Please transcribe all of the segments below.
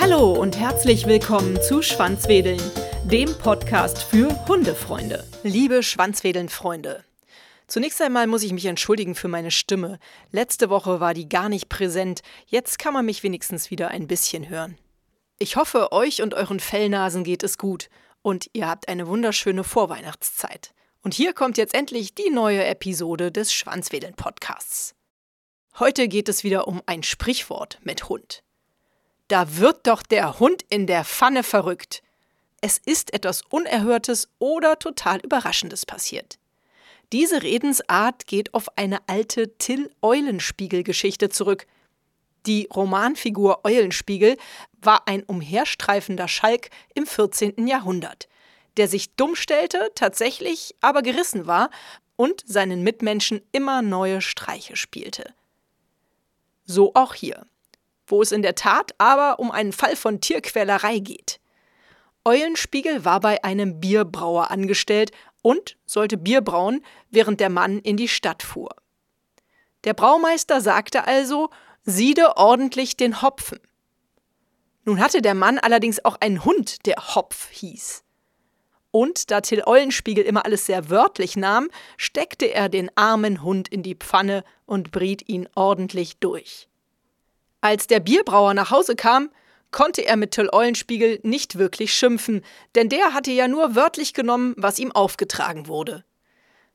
Hallo und herzlich willkommen zu Schwanzwedeln, dem Podcast für Hundefreunde. Liebe Schwanzwedeln-Freunde, Zunächst einmal muss ich mich entschuldigen für meine Stimme. Letzte Woche war die gar nicht präsent. Jetzt kann man mich wenigstens wieder ein bisschen hören. Ich hoffe, euch und euren Fellnasen geht es gut und ihr habt eine wunderschöne Vorweihnachtszeit. Und hier kommt jetzt endlich die neue Episode des Schwanzwedeln Podcasts. Heute geht es wieder um ein Sprichwort mit Hund. Da wird doch der Hund in der Pfanne verrückt. Es ist etwas Unerhörtes oder total Überraschendes passiert. Diese Redensart geht auf eine alte Till-Eulenspiegel-Geschichte zurück. Die Romanfigur Eulenspiegel war ein umherstreifender Schalk im 14. Jahrhundert der sich dumm stellte, tatsächlich aber gerissen war und seinen Mitmenschen immer neue Streiche spielte. So auch hier, wo es in der Tat aber um einen Fall von Tierquälerei geht. Eulenspiegel war bei einem Bierbrauer angestellt und sollte Bier brauen, während der Mann in die Stadt fuhr. Der Braumeister sagte also, siede ordentlich den Hopfen. Nun hatte der Mann allerdings auch einen Hund, der Hopf hieß. Und da Till Eulenspiegel immer alles sehr wörtlich nahm, steckte er den armen Hund in die Pfanne und briet ihn ordentlich durch. Als der Bierbrauer nach Hause kam, konnte er mit Till Eulenspiegel nicht wirklich schimpfen, denn der hatte ja nur wörtlich genommen, was ihm aufgetragen wurde.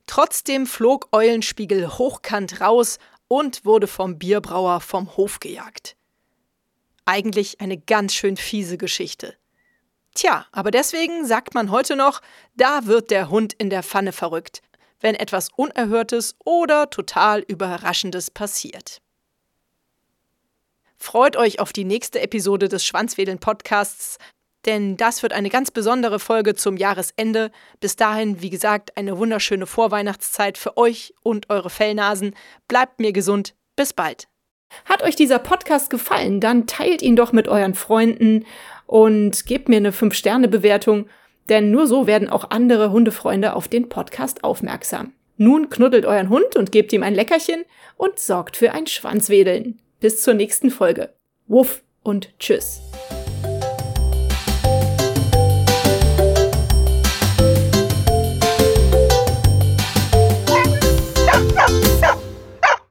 Trotzdem flog Eulenspiegel hochkant raus und wurde vom Bierbrauer vom Hof gejagt. Eigentlich eine ganz schön fiese Geschichte. Tja, aber deswegen sagt man heute noch, da wird der Hund in der Pfanne verrückt, wenn etwas Unerhörtes oder total Überraschendes passiert. Freut euch auf die nächste Episode des Schwanzwedeln Podcasts, denn das wird eine ganz besondere Folge zum Jahresende. Bis dahin, wie gesagt, eine wunderschöne Vorweihnachtszeit für euch und eure Fellnasen. Bleibt mir gesund. Bis bald. Hat euch dieser Podcast gefallen, dann teilt ihn doch mit euren Freunden und gebt mir eine 5-Sterne-Bewertung, denn nur so werden auch andere Hundefreunde auf den Podcast aufmerksam. Nun knuddelt euren Hund und gebt ihm ein Leckerchen und sorgt für ein Schwanzwedeln. Bis zur nächsten Folge. Wuff und tschüss.